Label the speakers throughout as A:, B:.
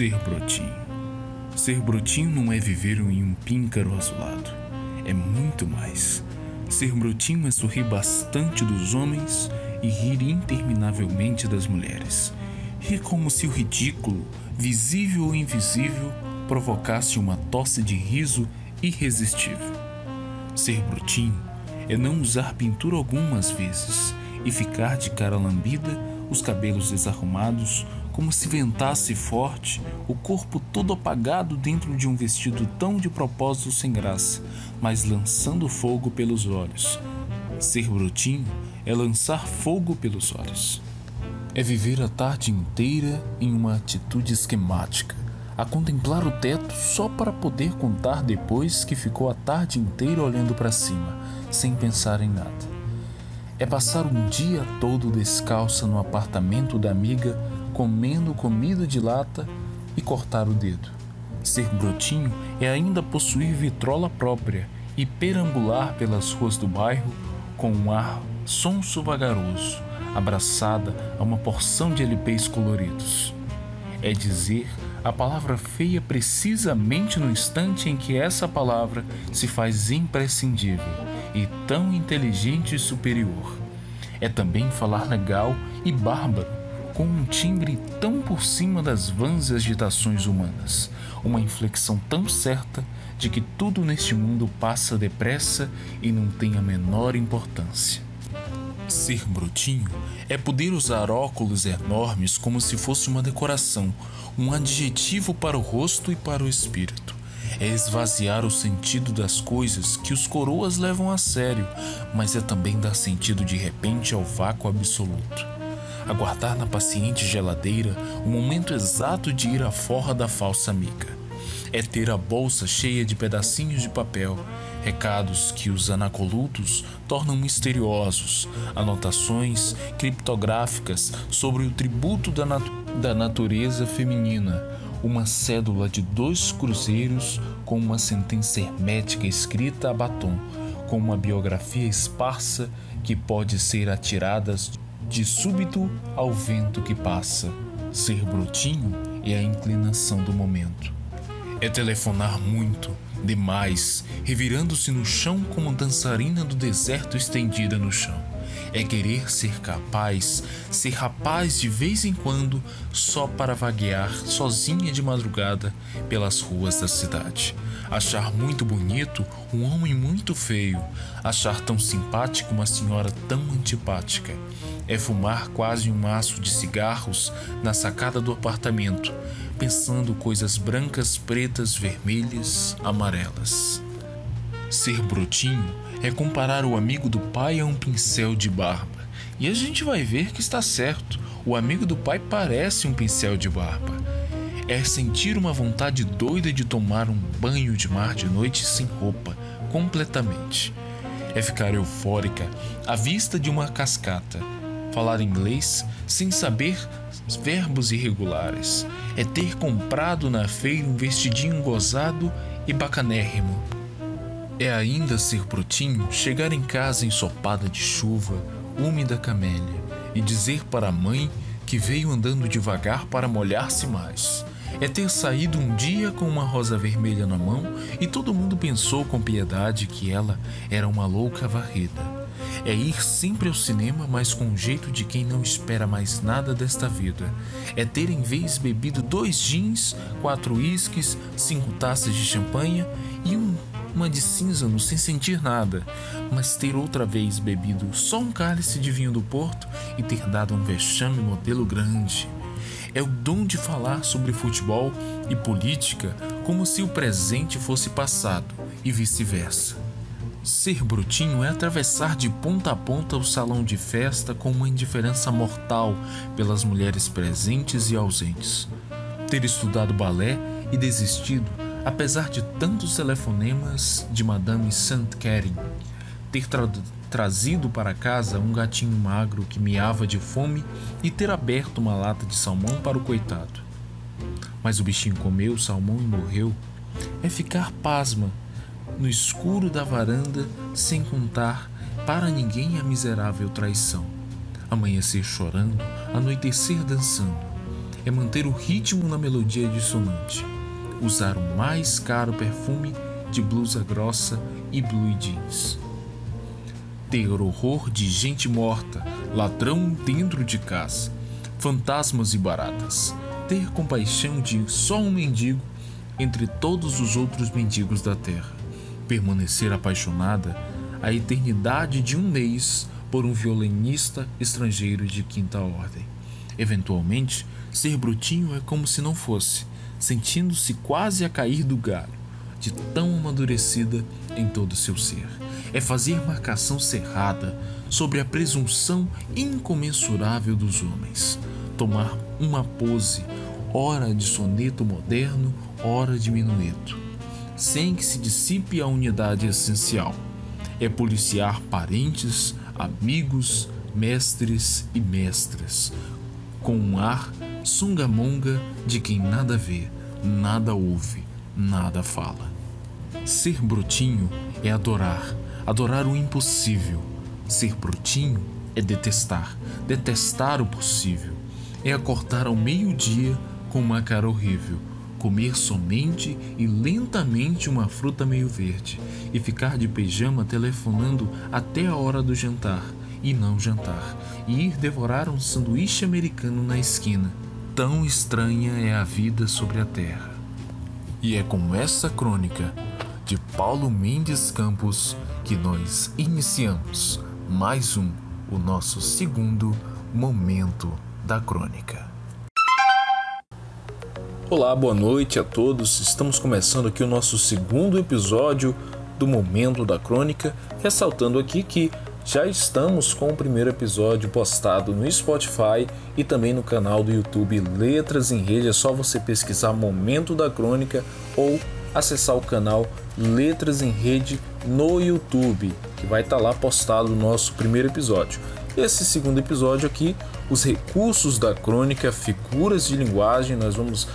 A: Ser brotinho. Ser brotinho não é viver em um píncaro azulado. É muito mais. Ser brotinho é sorrir bastante dos homens e rir interminavelmente das mulheres. Rir como se o ridículo, visível ou invisível, provocasse uma tosse de riso irresistível. Ser brotinho é não usar pintura algumas vezes e ficar de cara lambida, os cabelos desarrumados, como se ventasse forte, o corpo todo apagado dentro de um vestido tão de propósito sem graça, mas lançando fogo pelos olhos. Ser brotinho é lançar fogo pelos olhos. É viver a tarde inteira em uma atitude esquemática, a contemplar o teto só para poder contar depois que ficou a tarde inteira olhando para cima, sem pensar em nada. É passar um dia todo descalça no apartamento da amiga, comendo comida de lata e cortar o dedo. Ser brotinho é ainda possuir vitrola própria e perambular pelas ruas do bairro com um ar sonso vagaroso, abraçada a uma porção de LPs coloridos. É dizer a palavra feia precisamente no instante em que essa palavra se faz imprescindível e tão inteligente e superior. É também falar legal e bárbaro, com um timbre tão por cima das vãs agitações humanas, uma inflexão tão certa de que tudo neste mundo passa depressa e não tem a menor importância. Ser brotinho é poder usar óculos enormes como se fosse uma decoração, um adjetivo para o rosto e para o espírito é esvaziar o sentido das coisas que os coroas levam a sério, mas é também dar sentido de repente ao vácuo absoluto. Aguardar na paciente geladeira o momento exato de ir à forra da falsa amiga. É ter a bolsa cheia de pedacinhos de papel, recados que os anacolutos tornam misteriosos, anotações criptográficas sobre o tributo da, nat da natureza feminina, uma cédula de dois cruzeiros com uma sentença hermética escrita a batom, com uma biografia esparsa que pode ser atirada de súbito ao vento que passa. Ser brotinho é a inclinação do momento. É telefonar muito, demais, revirando-se no chão como dançarina do deserto estendida no chão é querer ser capaz, ser rapaz de vez em quando, só para vaguear sozinha de madrugada pelas ruas da cidade. Achar muito bonito um homem muito feio, achar tão simpático uma senhora tão antipática. É fumar quase um maço de cigarros na sacada do apartamento, pensando coisas brancas, pretas, vermelhas, amarelas. Ser brotinho é comparar o amigo do pai a um pincel de barba. E a gente vai ver que está certo. O amigo do pai parece um pincel de barba. É sentir uma vontade doida de tomar um banho de mar de noite sem roupa, completamente. É ficar eufórica à vista de uma cascata. Falar inglês sem saber verbos irregulares. É ter comprado na feira um vestidinho gozado e bacanérrimo é ainda ser brutinho chegar em casa ensopada de chuva, úmida camélia, e dizer para a mãe que veio andando devagar para molhar-se mais. É ter saído um dia com uma rosa vermelha na mão e todo mundo pensou com piedade que ela era uma louca varrida. É ir sempre ao cinema, mas com o jeito de quem não espera mais nada desta vida. É ter em vez bebido dois jeans, quatro uísques, cinco taças de champanhe e um uma de cinzano sem sentir nada, mas ter outra vez bebido só um cálice de vinho do Porto e ter dado um vexame modelo grande. É o dom de falar sobre futebol e política como se o presente fosse passado e vice-versa. Ser brutinho é atravessar de ponta a ponta o salão de festa com uma indiferença mortal pelas mulheres presentes e ausentes. Ter estudado balé e desistido Apesar de tantos telefonemas de Madame Saint Catherine ter tra trazido para casa um gatinho magro que miava de fome e ter aberto uma lata de salmão para o coitado. Mas o bichinho comeu o salmão e morreu. É ficar pasma no escuro da varanda sem contar para ninguém a miserável traição. Amanhecer chorando, anoitecer dançando é manter o ritmo na melodia dissonante, usar o mais caro perfume de blusa grossa e blue jeans. Ter horror de gente morta, ladrão dentro de casa, fantasmas e baratas. Ter compaixão de só um mendigo entre todos os outros mendigos da terra. Permanecer apaixonada a eternidade de um mês por um violinista estrangeiro de quinta ordem. Eventualmente, ser brutinho é como se não fosse, sentindo-se quase a cair do galho, de tão amadurecida em todo seu ser. É fazer marcação cerrada sobre a presunção incomensurável dos homens. Tomar uma pose, ora de soneto moderno, ora de minueto, sem que se dissipe a unidade essencial. É policiar parentes, amigos, mestres e mestras, com um ar sungamonga de quem nada vê, nada ouve, nada fala. Ser brutinho é adorar, adorar o impossível. Ser brutinho é detestar, detestar o possível. É acordar ao meio-dia com uma cara horrível, comer somente e lentamente uma fruta meio verde e ficar de pijama telefonando até a hora do jantar e não jantar, e ir devorar um sanduíche americano na esquina. Tão estranha é a vida sobre a terra. E é com essa crônica de Paulo Mendes Campos que nós iniciamos mais um, o nosso segundo momento da crônica. Olá, boa noite a todos. Estamos começando aqui o nosso segundo episódio do Momento da Crônica, ressaltando aqui que já estamos com o primeiro episódio postado no Spotify e também no canal do YouTube Letras em Rede. É só você pesquisar Momento da Crônica ou acessar o canal Letras em Rede no YouTube, que vai estar lá postado o nosso primeiro episódio. Esse segundo episódio aqui, os recursos da crônica, figuras de linguagem, nós vamos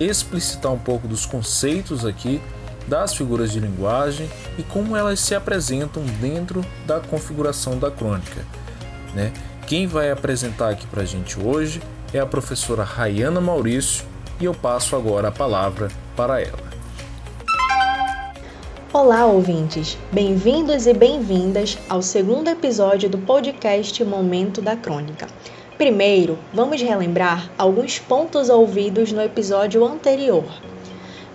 A: explicitar um pouco dos conceitos aqui das figuras de linguagem e como elas se apresentam dentro da configuração da crônica. Né? Quem vai apresentar aqui para a gente hoje é a professora Rayana Maurício e eu passo agora a palavra para ela.
B: Olá, ouvintes! Bem-vindos e bem-vindas ao segundo episódio do podcast Momento da Crônica. Primeiro, vamos relembrar alguns pontos ouvidos no episódio anterior.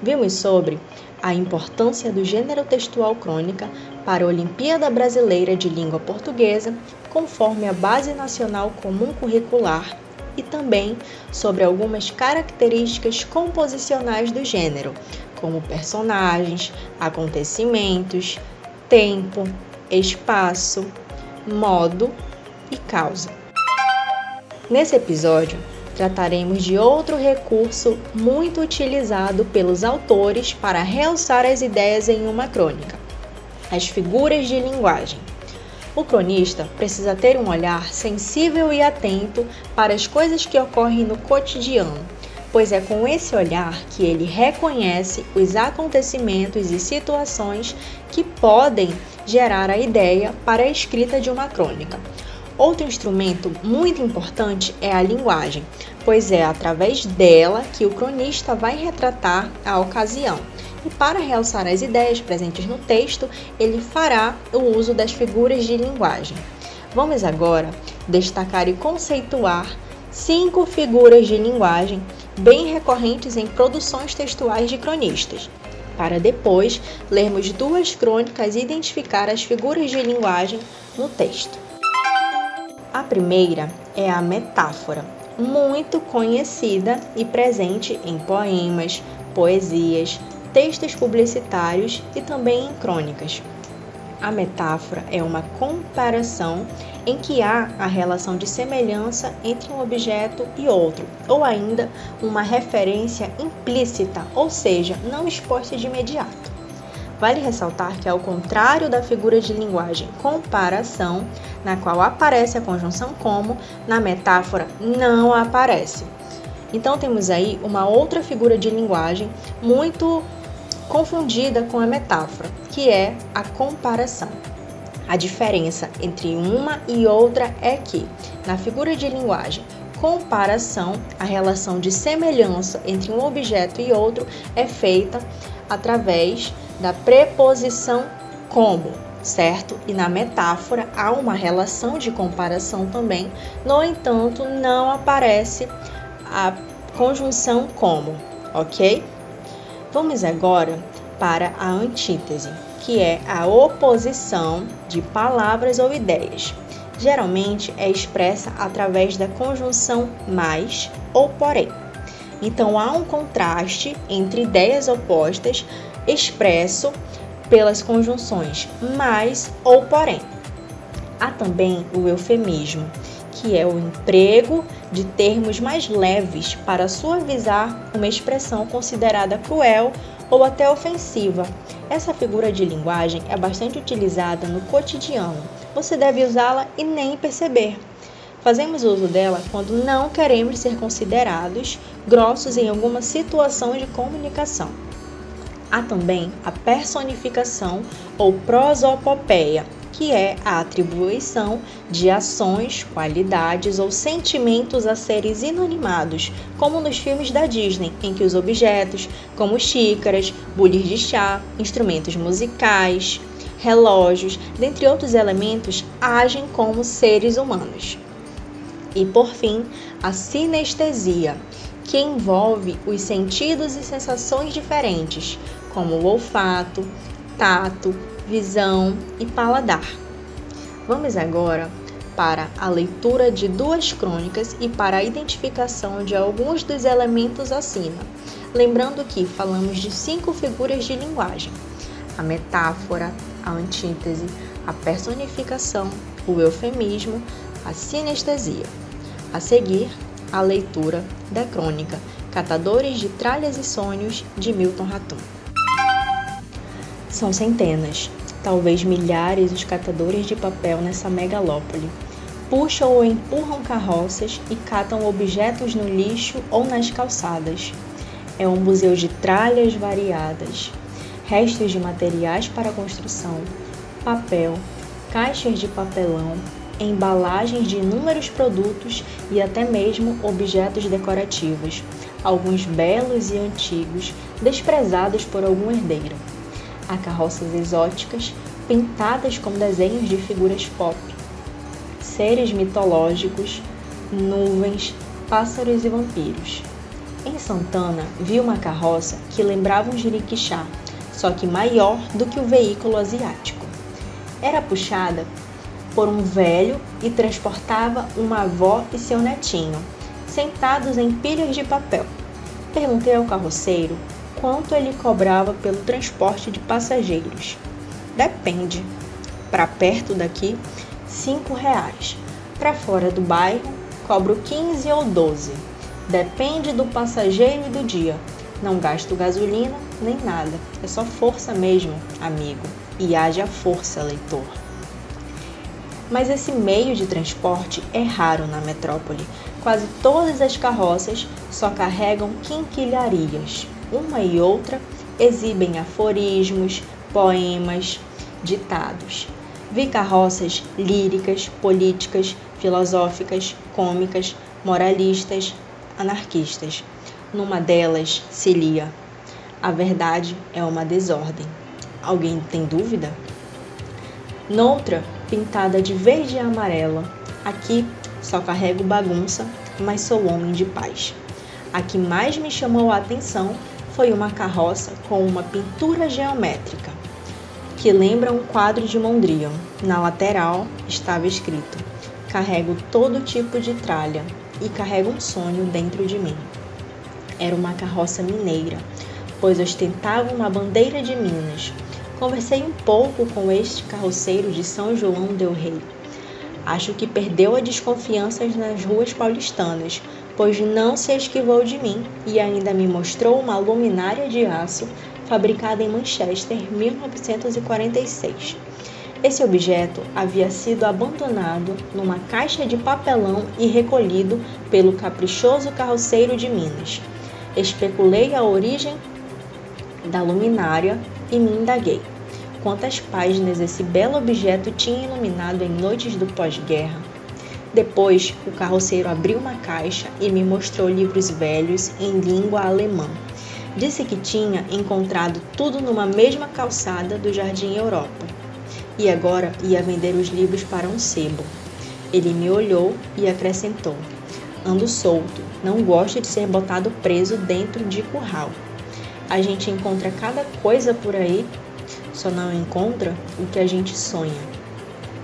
B: Vimos sobre a importância do gênero textual crônica para a Olimpíada Brasileira de Língua Portuguesa, conforme a Base Nacional Comum Curricular, e também sobre algumas características composicionais do gênero, como personagens, acontecimentos, tempo, espaço, modo e causa. Nesse episódio, trataremos de outro recurso muito utilizado pelos autores para realçar as ideias em uma crônica: as figuras de linguagem. O cronista precisa ter um olhar sensível e atento para as coisas que ocorrem no cotidiano, pois é com esse olhar que ele reconhece os acontecimentos e situações que podem gerar a ideia para a escrita de uma crônica. Outro instrumento muito importante é a linguagem, pois é através dela que o cronista vai retratar a ocasião. E para realçar as ideias presentes no texto, ele fará o uso das figuras de linguagem. Vamos agora destacar e conceituar cinco figuras de linguagem bem recorrentes em produções textuais de cronistas, para depois lermos duas crônicas e identificar as figuras de linguagem no texto. A primeira é a metáfora, muito conhecida e presente em poemas, poesias, textos publicitários e também em crônicas. A metáfora é uma comparação em que há a relação de semelhança entre um objeto e outro, ou ainda uma referência implícita, ou seja, não exposta de imediato. Vale ressaltar que, ao contrário da figura de linguagem comparação, na qual aparece a conjunção como, na metáfora não aparece. Então, temos aí uma outra figura de linguagem muito confundida com a metáfora, que é a comparação. A diferença entre uma e outra é que, na figura de linguagem comparação, a relação de semelhança entre um objeto e outro é feita através da preposição como, certo? E na metáfora há uma relação de comparação também, no entanto, não aparece a conjunção como, ok? Vamos agora para a antítese, que é a oposição de palavras ou ideias. Geralmente é expressa através da conjunção mais ou porém. Então há um contraste entre ideias opostas expresso pelas conjunções mais ou porém. Há também o eufemismo, que é o emprego de termos mais leves para suavizar uma expressão considerada cruel ou até ofensiva. Essa figura de linguagem é bastante utilizada no cotidiano. Você deve usá-la e nem perceber. Fazemos uso dela quando não queremos ser considerados grossos em alguma situação de comunicação. Há também a personificação ou prosopopeia, que é a atribuição de ações, qualidades ou sentimentos a seres inanimados, como nos filmes da Disney, em que os objetos, como xícaras, bules de chá, instrumentos musicais, relógios, dentre outros elementos, agem como seres humanos. E por fim, a sinestesia, que envolve os sentidos e sensações diferentes, como o olfato, tato, visão e paladar. Vamos agora para a leitura de duas crônicas e para a identificação de alguns dos elementos acima. Lembrando que falamos de cinco figuras de linguagem: a metáfora, a antítese, a personificação, o eufemismo, a sinestesia. A seguir, a leitura da crônica Catadores de Tralhas e Sonhos de Milton Ratum. São centenas, talvez milhares os catadores de papel nessa megalópole. Puxam ou empurram carroças e catam objetos no lixo ou nas calçadas. É um museu de tralhas variadas, restos de materiais para construção, papel, caixas de papelão, embalagens de inúmeros produtos e até mesmo objetos decorativos, alguns belos e antigos, desprezados por algum herdeiro a carroças exóticas pintadas com desenhos de figuras pop, seres mitológicos, nuvens, pássaros e vampiros. Em Santana, vi uma carroça que lembrava um jiriquixá, só que maior do que o veículo asiático. Era puxada por um velho e transportava uma avó e seu netinho, sentados em pilhas de papel. Perguntei ao carroceiro quanto ele cobrava pelo transporte de passageiros. Depende. Para perto daqui, cinco reais. Para fora do bairro, cobro 15 ou 12. Depende do passageiro e do dia. Não gasto gasolina nem nada. É só força mesmo, amigo. E haja força, leitor. Mas esse meio de transporte é raro na metrópole. Quase todas as carroças só carregam quinquilharias uma e outra exibem aforismos, poemas, ditados. Vi carroças líricas, políticas, filosóficas, cômicas, moralistas, anarquistas. Numa delas se lia: A verdade é uma desordem. Alguém tem dúvida? Noutra, pintada de verde e amarela, aqui só carrego bagunça, mas sou homem de paz. A que mais me chamou a atenção foi uma carroça com uma pintura geométrica que lembra um quadro de Mondrian. Na lateral estava escrito: Carrego todo tipo de tralha e carrego um sonho dentro de mim. Era uma carroça mineira, pois ostentava uma bandeira de Minas. Conversei um pouco com este carroceiro de São João del Rei. Acho que perdeu a desconfiança nas ruas paulistanas, pois não se esquivou de mim e ainda me mostrou uma luminária de aço fabricada em Manchester, 1946. Esse objeto havia sido abandonado numa caixa de papelão e recolhido pelo caprichoso carroceiro de Minas. Especulei a origem da luminária e me indaguei. Quantas páginas esse belo objeto tinha iluminado em noites do pós-guerra? Depois, o carroceiro abriu uma caixa e me mostrou livros velhos em língua alemã. Disse que tinha encontrado tudo numa mesma calçada do Jardim Europa e agora ia vender os livros para um sebo. Ele me olhou e acrescentou: Ando solto, não gosto de ser botado preso dentro de curral. A gente encontra cada coisa por aí, só não encontra o que a gente sonha.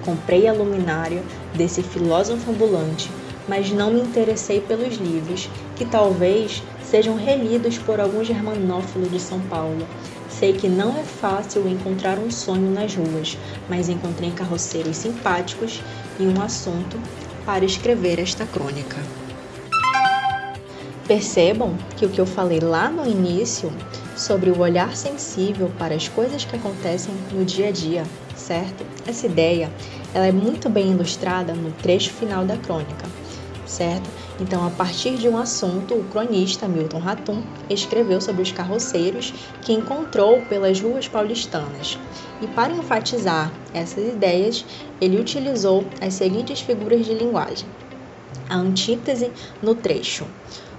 B: Comprei a luminária desse filósofo ambulante, mas não me interessei pelos livros, que talvez sejam relidos por algum germanófilo de São Paulo. Sei que não é fácil encontrar um sonho nas ruas, mas encontrei carroceiros simpáticos e um assunto para escrever esta crônica. Percebam que o que eu falei lá no início sobre o olhar sensível para as coisas que acontecem no dia a dia, certo? Essa ideia, ela é muito bem ilustrada no trecho final da crônica certo? Então, a partir de um assunto, o cronista Milton Ratum escreveu sobre os carroceiros que encontrou pelas ruas paulistanas. E para enfatizar essas ideias, ele utilizou as seguintes figuras de linguagem. A antítese no trecho.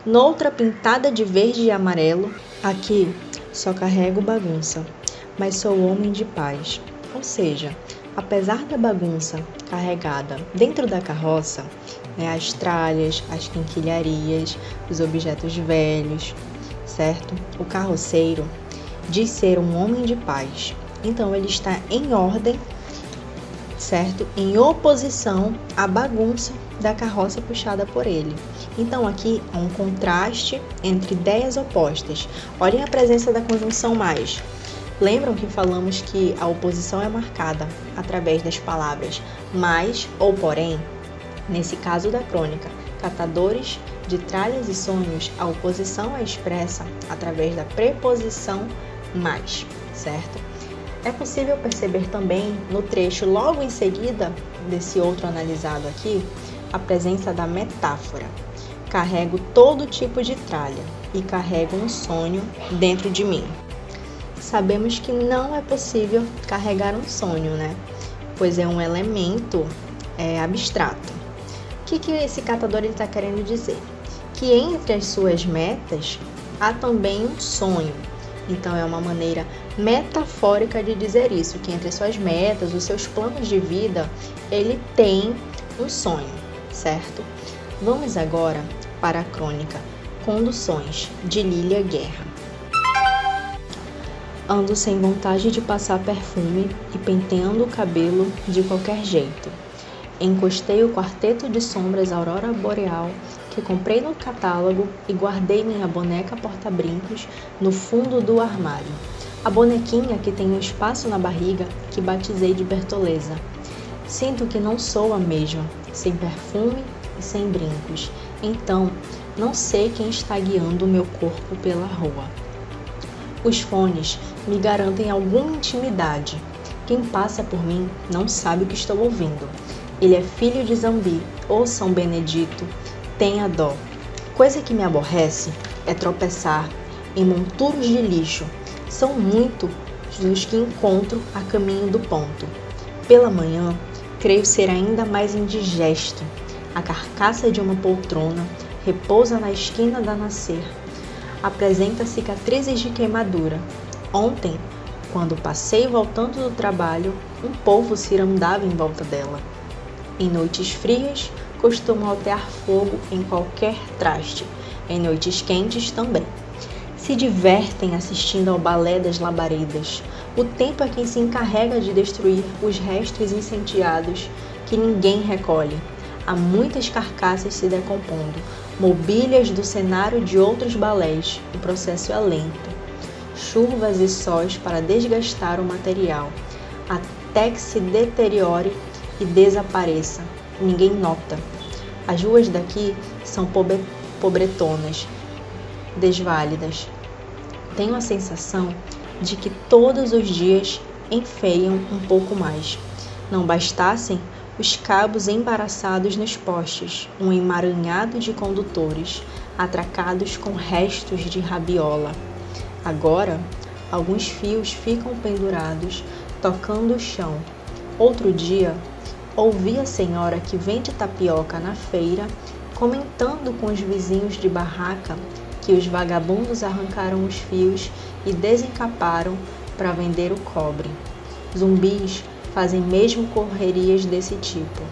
B: Noutra pintada de verde e amarelo, aqui só carrego bagunça, mas sou homem de paz. Ou seja, apesar da bagunça carregada dentro da carroça, né, as tralhas, as quinquilharias, os objetos velhos, certo? O carroceiro diz ser um homem de paz. Então ele está em ordem, certo? Em oposição à bagunça da carroça puxada por ele. Então aqui há um contraste entre ideias opostas. Olhem a presença da conjunção mais. Lembram que falamos que a oposição é marcada através das palavras mais ou porém? Nesse caso da crônica, catadores de tralhas e sonhos, a oposição é expressa através da preposição mais, certo? É possível perceber também no trecho logo em seguida desse outro analisado aqui a presença da metáfora. Carrego todo tipo de tralha e carrego um sonho dentro de mim. Sabemos que não é possível carregar um sonho, né? Pois é um elemento é, abstrato que, que esse catador está querendo dizer? Que entre as suas metas há também um sonho. Então é uma maneira metafórica de dizer isso, que entre as suas metas, os seus planos de vida, ele tem um sonho, certo? Vamos agora para a crônica Conduções de Lilia Guerra. Ando sem vontade de passar perfume e penteando o cabelo de qualquer jeito Encostei o quarteto de sombras Aurora Boreal que comprei no catálogo e guardei minha boneca porta-brincos no fundo do armário. A bonequinha que tem um espaço na barriga que batizei de Bertoleza. Sinto que não sou a mesma, sem perfume e sem brincos. Então, não sei quem está guiando o meu corpo pela rua. Os fones me garantem alguma intimidade. Quem passa por mim não sabe o que estou ouvindo. Ele é filho de Zambi, ou São Benedito, tenha dó. Coisa que me aborrece é tropeçar em monturos de lixo. São muito os que encontro a caminho do ponto. Pela manhã, creio ser ainda mais indigesto. A carcaça de uma poltrona repousa na esquina da nascer. Apresenta cicatrizes de queimadura. Ontem, quando passei voltando do trabalho, um povo cirandava em volta dela. Em noites frias, costumam altear fogo em qualquer traste, em noites quentes também. Se divertem assistindo ao balé das labaredas. O tempo é quem se encarrega de destruir os restos incendiados que ninguém recolhe. Há muitas carcaças se decompondo, mobílias do cenário de outros balés. O processo é lento. Chuvas e sóis para desgastar o material, até que se deteriore e desapareça. Ninguém nota. As ruas daqui são pobre, pobretonas, desválidas. Tenho a sensação de que todos os dias enfeiam um pouco mais. Não bastassem os cabos embaraçados nos postes, um emaranhado de condutores atracados com restos de rabiola. Agora, alguns fios ficam pendurados, tocando o chão. Outro dia, ouvi a senhora que vende tapioca na feira comentando com os vizinhos de barraca que os vagabundos arrancaram os fios e desencaparam para vender o cobre. Zumbis fazem mesmo correrias desse tipo.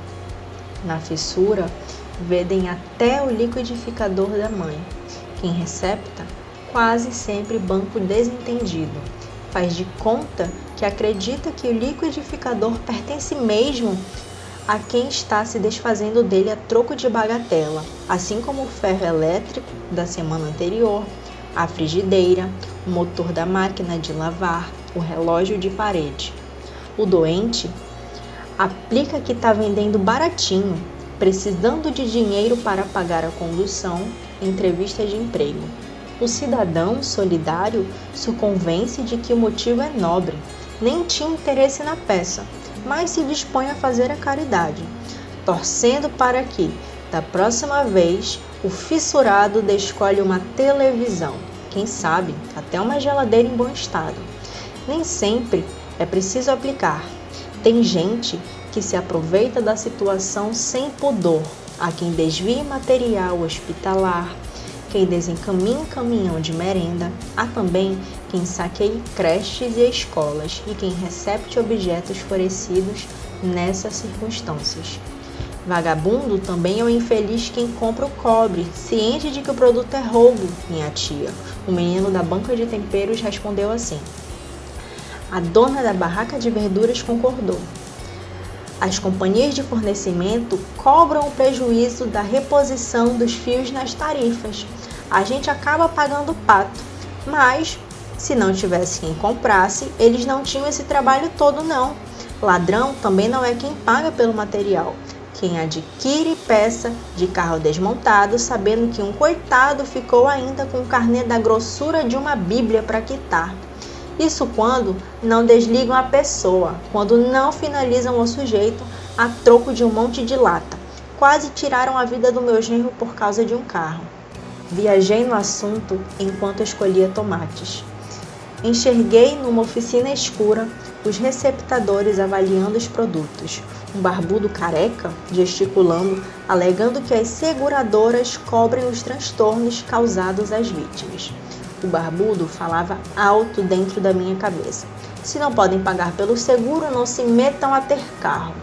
B: Na fissura, vendem até o liquidificador da mãe. Quem recepta, quase sempre banco desentendido. Faz de conta que acredita que o liquidificador pertence mesmo a quem está se desfazendo dele a troco de bagatela, assim como o ferro elétrico da semana anterior, a frigideira, o motor da máquina de lavar, o relógio de parede. O doente aplica que está vendendo baratinho, precisando de dinheiro para pagar a condução, entrevista de emprego. O cidadão solidário se convence de que o motivo é nobre, nem tinha interesse na peça, mas se dispõe a fazer a caridade, torcendo para que, da próxima vez, o fissurado descolhe uma televisão, quem sabe até uma geladeira em bom estado. Nem sempre é preciso aplicar. Tem gente que se aproveita da situação sem pudor, a quem desvia material hospitalar, quem desencaminha caminhão de merenda, há também quem saqueie creches e escolas e quem recepte objetos forecidos nessas circunstâncias. Vagabundo também é o infeliz quem compra o cobre, ciente de que o produto é roubo, minha tia. O menino da banca de temperos respondeu assim. A dona da barraca de verduras concordou. As companhias de fornecimento cobram o prejuízo da reposição dos fios nas tarifas. A gente acaba pagando pato, mas se não tivesse quem comprasse, eles não tinham esse trabalho todo, não. Ladrão também não é quem paga pelo material. Quem adquire peça de carro desmontado, sabendo que um coitado ficou ainda com o carnê da grossura de uma Bíblia para quitar. Isso quando não desligam a pessoa, quando não finalizam o sujeito a troco de um monte de lata. Quase tiraram a vida do meu genro por causa de um carro. Viajei no assunto enquanto escolhia tomates. Enxerguei numa oficina escura os receptadores avaliando os produtos. Um barbudo careca gesticulando, alegando que as seguradoras cobrem os transtornos causados às vítimas. O barbudo falava alto dentro da minha cabeça. Se não podem pagar pelo seguro, não se metam a ter carro.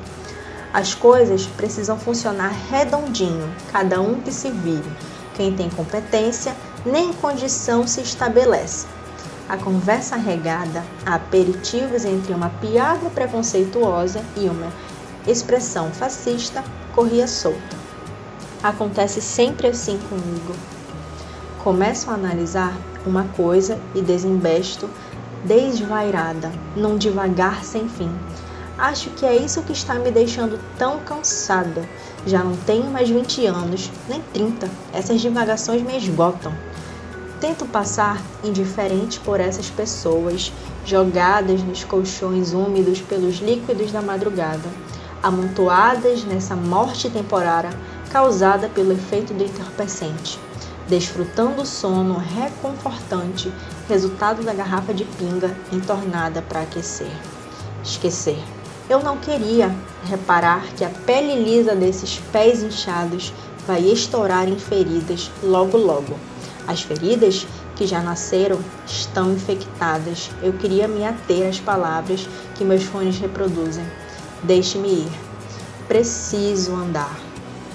B: As coisas precisam funcionar redondinho, cada um que se vire. Quem tem competência, nem condição se estabelece. A conversa regada a aperitivos entre uma piada preconceituosa e uma expressão fascista corria solta. Acontece sempre assim comigo. Começo a analisar uma coisa e desembesto desvairada, num devagar sem fim. Acho que é isso que está me deixando tão cansada. Já não tenho mais 20 anos, nem 30. Essas divagações me esgotam. Tento passar indiferente por essas pessoas jogadas nos colchões úmidos pelos líquidos da madrugada, amontoadas nessa morte temporária causada pelo efeito do entorpecente, desfrutando o sono reconfortante, resultado da garrafa de pinga entornada para aquecer. Esquecer. Eu não queria reparar que a pele lisa desses pés inchados vai estourar em feridas logo logo as feridas que já nasceram estão infectadas. Eu queria me ater às palavras que meus fones reproduzem. Deixe-me ir. Preciso andar.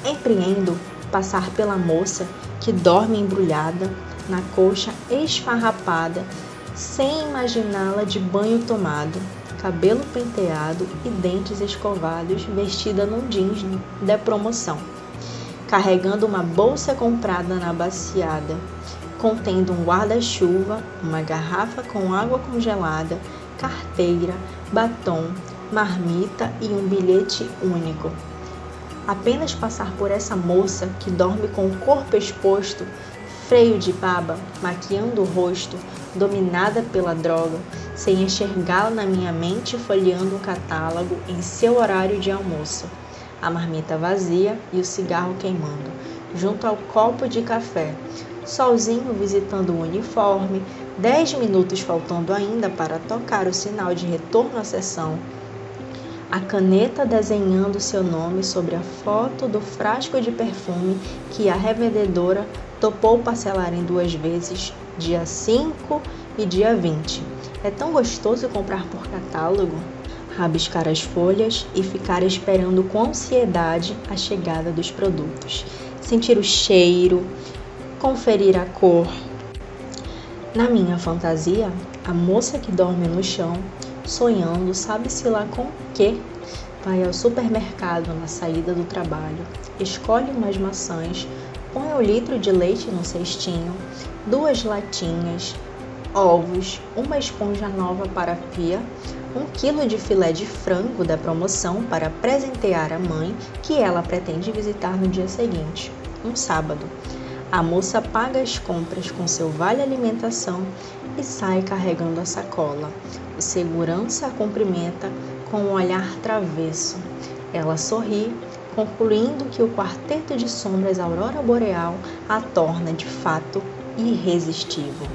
B: Empreendo passar pela moça que dorme embrulhada na coxa esfarrapada, sem imaginá-la de banho tomado, cabelo penteado e dentes escovados, vestida num jeans de promoção carregando uma bolsa comprada na baciada, contendo um guarda-chuva, uma garrafa com água congelada, carteira, batom, marmita e um bilhete único. Apenas passar por essa moça que dorme com o corpo exposto, freio de baba, maquiando o rosto, dominada pela droga, sem enxergá-la na minha mente folheando um catálogo em seu horário de almoço a marmita vazia e o cigarro queimando, junto ao copo de café. Solzinho visitando o uniforme, dez minutos faltando ainda para tocar o sinal de retorno à sessão. A caneta desenhando seu nome sobre a foto do frasco de perfume que a revendedora topou parcelar em duas vezes, dia 5 e dia 20. É tão gostoso comprar por catálogo. Rabiscar as folhas e ficar esperando com ansiedade a chegada dos produtos. Sentir o cheiro, conferir a cor. Na minha fantasia, a moça que dorme no chão, sonhando, sabe-se lá com o quê, vai ao supermercado na saída do trabalho, escolhe umas maçãs, põe o litro de leite no cestinho, duas latinhas, ovos, uma esponja nova para a pia, um quilo de filé de frango da promoção para presentear a mãe que ela pretende visitar no dia seguinte, um sábado. A moça paga as compras com seu vale alimentação e sai carregando a sacola. O segurança a cumprimenta com um olhar travesso. Ela sorri, concluindo que o quarteto de sombras Aurora Boreal a torna de fato irresistível.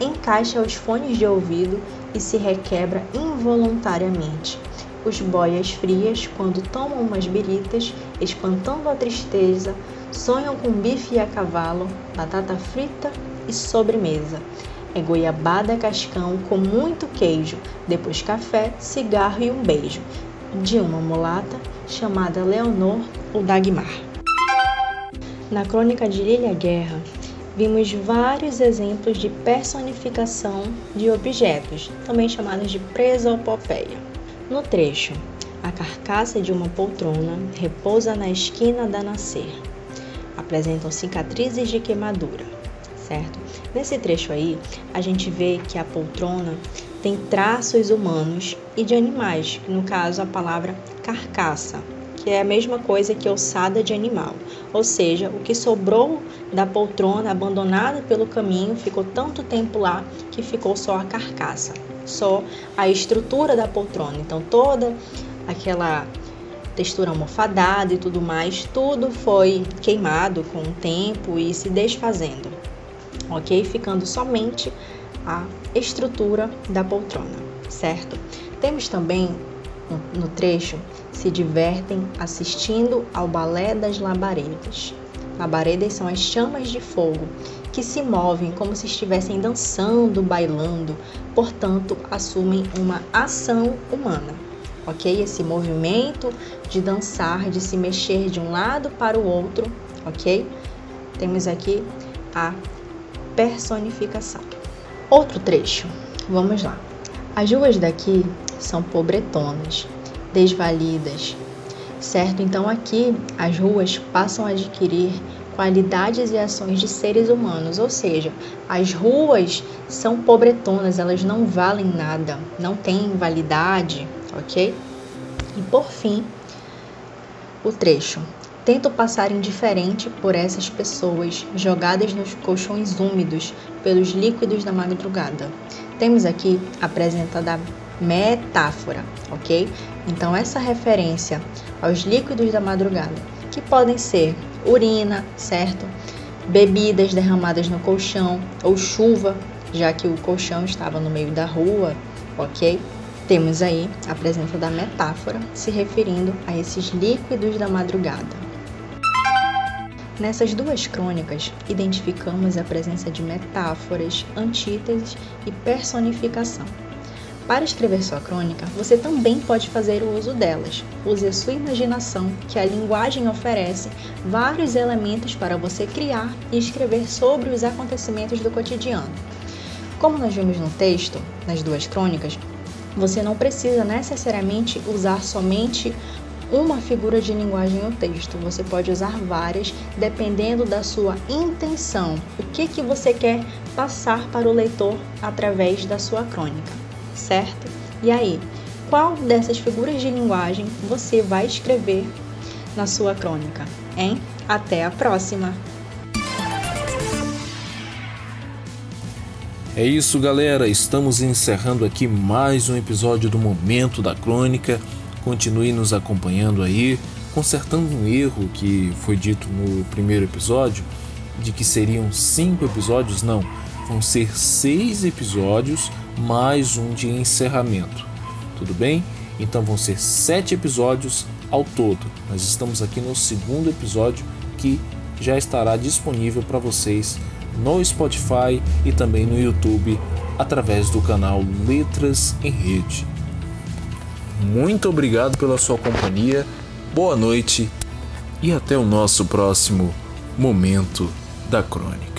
B: Encaixa os fones de ouvido e se requebra involuntariamente. Os boias frias, quando tomam umas biritas, espantando a tristeza, sonham com bife a cavalo, batata frita e sobremesa. É goiabada cascão com muito queijo, depois café, cigarro e um beijo, de uma mulata chamada Leonor ou Dagmar. Na crônica de Lilia Guerra, vimos vários exemplos de personificação de objetos, também chamados de presopopeia. No trecho, a carcaça de uma poltrona repousa na esquina da nascer apresentam cicatrizes de queimadura, certo? Nesse trecho aí, a gente vê que a poltrona tem traços humanos e de animais, no caso a palavra carcaça, que é a mesma coisa que ossada de animal, ou seja, o que sobrou da poltrona abandonada pelo caminho ficou tanto tempo lá que ficou só a carcaça, só a estrutura da poltrona. Então toda aquela textura almofadada e tudo mais, tudo foi queimado com o tempo e se desfazendo, ok? Ficando somente a estrutura da poltrona, certo? Temos também no trecho se divertem assistindo ao balé das labaredas. Labaredas são as chamas de fogo que se movem como se estivessem dançando, bailando, portanto, assumem uma ação humana ok? Esse movimento de dançar, de se mexer de um lado para o outro, ok? Temos aqui a personificação. Outro trecho, vamos lá. As ruas daqui são pobretonas, desvalidas, certo? Então aqui as ruas passam a adquirir qualidades e ações de seres humanos, ou seja, as ruas são pobretonas, elas não valem nada, não têm validade, ok? E por fim, o trecho. Tento passar indiferente por essas pessoas jogadas nos colchões úmidos pelos líquidos da madrugada. Temos aqui a presença da metáfora, ok? Então, essa referência aos líquidos da madrugada, que podem ser urina, certo? Bebidas derramadas no colchão ou chuva, já que o colchão estava no meio da rua, ok? Temos aí a presença da metáfora se referindo a esses líquidos da madrugada. Nessas duas crônicas, identificamos a presença de metáforas, antíteses e personificação. Para escrever sua crônica, você também pode fazer o uso delas. Use a sua imaginação, que a linguagem oferece vários elementos para você criar e escrever sobre os acontecimentos do cotidiano. Como nós vimos no texto, nas duas crônicas, você não precisa necessariamente usar somente uma figura de linguagem no texto. Você pode usar várias, dependendo da sua intenção. O que, que você quer passar para o leitor através da sua crônica, certo? E aí, qual dessas figuras de linguagem você vai escrever na sua crônica, hein? Até a próxima!
A: É isso, galera. Estamos encerrando aqui mais um episódio do Momento da Crônica. Continue nos acompanhando aí, consertando um erro que foi dito no primeiro episódio, de que seriam cinco episódios, não, vão ser seis episódios mais um de encerramento. Tudo bem? Então vão ser sete episódios ao todo. Nós estamos aqui no segundo episódio que já estará disponível para vocês no Spotify e também no YouTube através do canal Letras em Rede. Muito obrigado pela sua companhia, boa noite e até o nosso próximo Momento da Crônica.